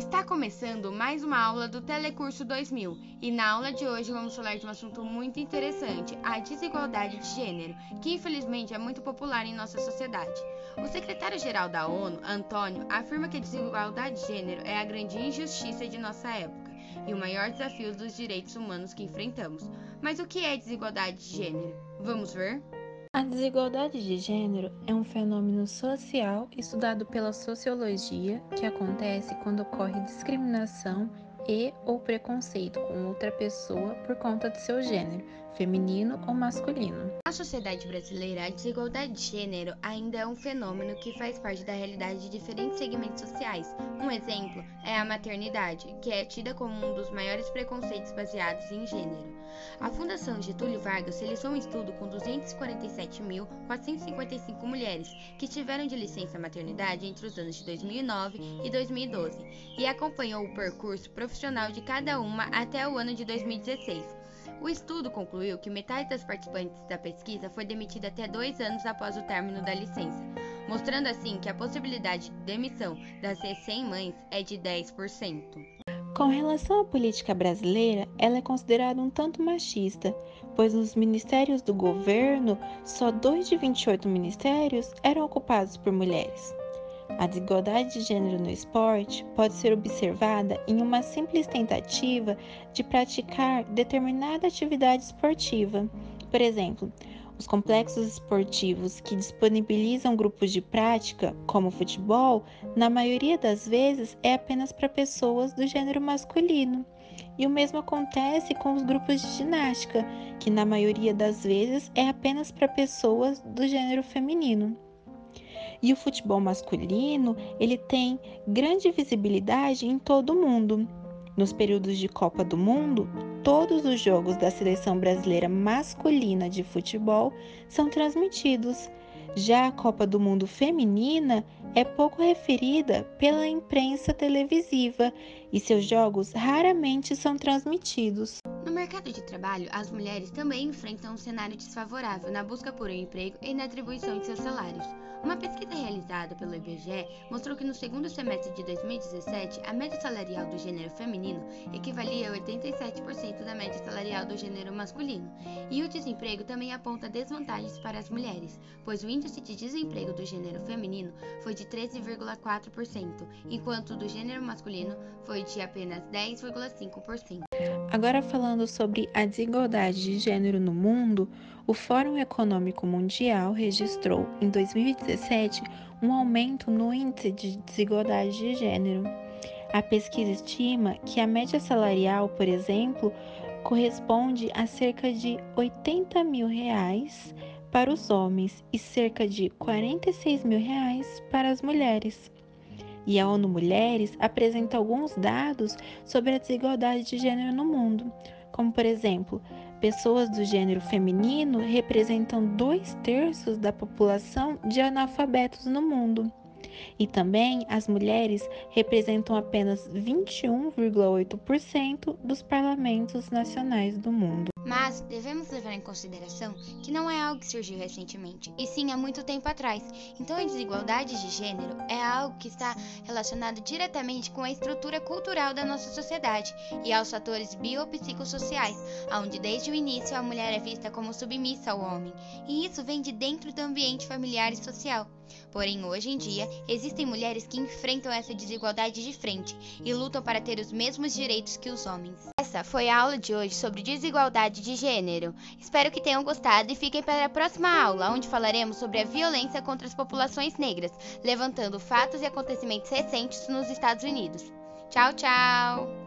Está começando mais uma aula do Telecurso 2000 e na aula de hoje vamos falar de um assunto muito interessante, a desigualdade de gênero, que infelizmente é muito popular em nossa sociedade. O secretário-geral da ONU, Antônio, afirma que a desigualdade de gênero é a grande injustiça de nossa época e o maior desafio dos direitos humanos que enfrentamos. Mas o que é desigualdade de gênero? Vamos ver? A desigualdade de gênero é um fenômeno social estudado pela sociologia que acontece quando ocorre discriminação e ou preconceito com outra pessoa por conta de seu gênero, feminino ou masculino. Na sociedade brasileira, a desigualdade de gênero ainda é um fenômeno que faz parte da realidade de diferentes segmentos sociais. Um exemplo é a maternidade, que é tida como um dos maiores preconceitos baseados em gênero. A Fundação Getúlio Vargas realizou um estudo com 247.455 mulheres que tiveram de licença maternidade entre os anos de 2009 e 2012 e acompanhou o percurso profissional de cada uma até o ano de 2016. O estudo concluiu que metade das participantes da pesquisa foi demitida até dois anos após o término da licença, mostrando assim que a possibilidade de demissão das recém-mães é de 10%. Com relação à política brasileira, ela é considerada um tanto machista, pois nos ministérios do governo, só 2 de 28 ministérios eram ocupados por mulheres. A desigualdade de gênero no esporte pode ser observada em uma simples tentativa de praticar determinada atividade esportiva. Por exemplo, os complexos esportivos que disponibilizam grupos de prática, como futebol, na maioria das vezes é apenas para pessoas do gênero masculino. E o mesmo acontece com os grupos de ginástica, que na maioria das vezes é apenas para pessoas do gênero feminino. E o futebol masculino, ele tem grande visibilidade em todo o mundo. Nos períodos de Copa do Mundo, todos os jogos da seleção brasileira masculina de futebol são transmitidos. Já a Copa do Mundo feminina é pouco referida pela imprensa televisiva e seus jogos raramente são transmitidos. No mercado de trabalho, as mulheres também enfrentam um cenário desfavorável na busca por um emprego e na atribuição de seus salários. Uma pesquisa realizada pelo IBGE mostrou que no segundo semestre de 2017, a média salarial do gênero feminino equivalia a 87% da média salarial do gênero masculino. E o desemprego também aponta desvantagens para as mulheres, pois o índice de desemprego do gênero feminino foi de 13,4%, enquanto do gênero masculino foi de apenas 10,5%. Agora falando sobre a desigualdade de gênero no mundo, o Fórum Econômico Mundial registrou em 2017 um aumento no índice de desigualdade de gênero. A pesquisa estima que a média salarial, por exemplo, corresponde a cerca de 80 mil reais para os homens e cerca de 46 mil reais para as mulheres. E a ONU Mulheres apresenta alguns dados sobre a desigualdade de gênero no mundo, como por exemplo, pessoas do gênero feminino representam dois terços da população de analfabetos no mundo. E também as mulheres representam apenas 21,8% dos parlamentos nacionais do mundo. Mas devemos levar em consideração que não é algo que surgiu recentemente, e sim há muito tempo atrás. Então a desigualdade de gênero é algo que está relacionado diretamente com a estrutura cultural da nossa sociedade e aos fatores biopsicossociais, onde desde o início a mulher é vista como submissa ao homem, e isso vem de dentro do ambiente familiar e social. Porém, hoje em dia, existem mulheres que enfrentam essa desigualdade de frente e lutam para ter os mesmos direitos que os homens. Essa foi a aula de hoje sobre desigualdade de gênero. Espero que tenham gostado e fiquem para a próxima aula, onde falaremos sobre a violência contra as populações negras, levantando fatos e acontecimentos recentes nos Estados Unidos. Tchau, tchau!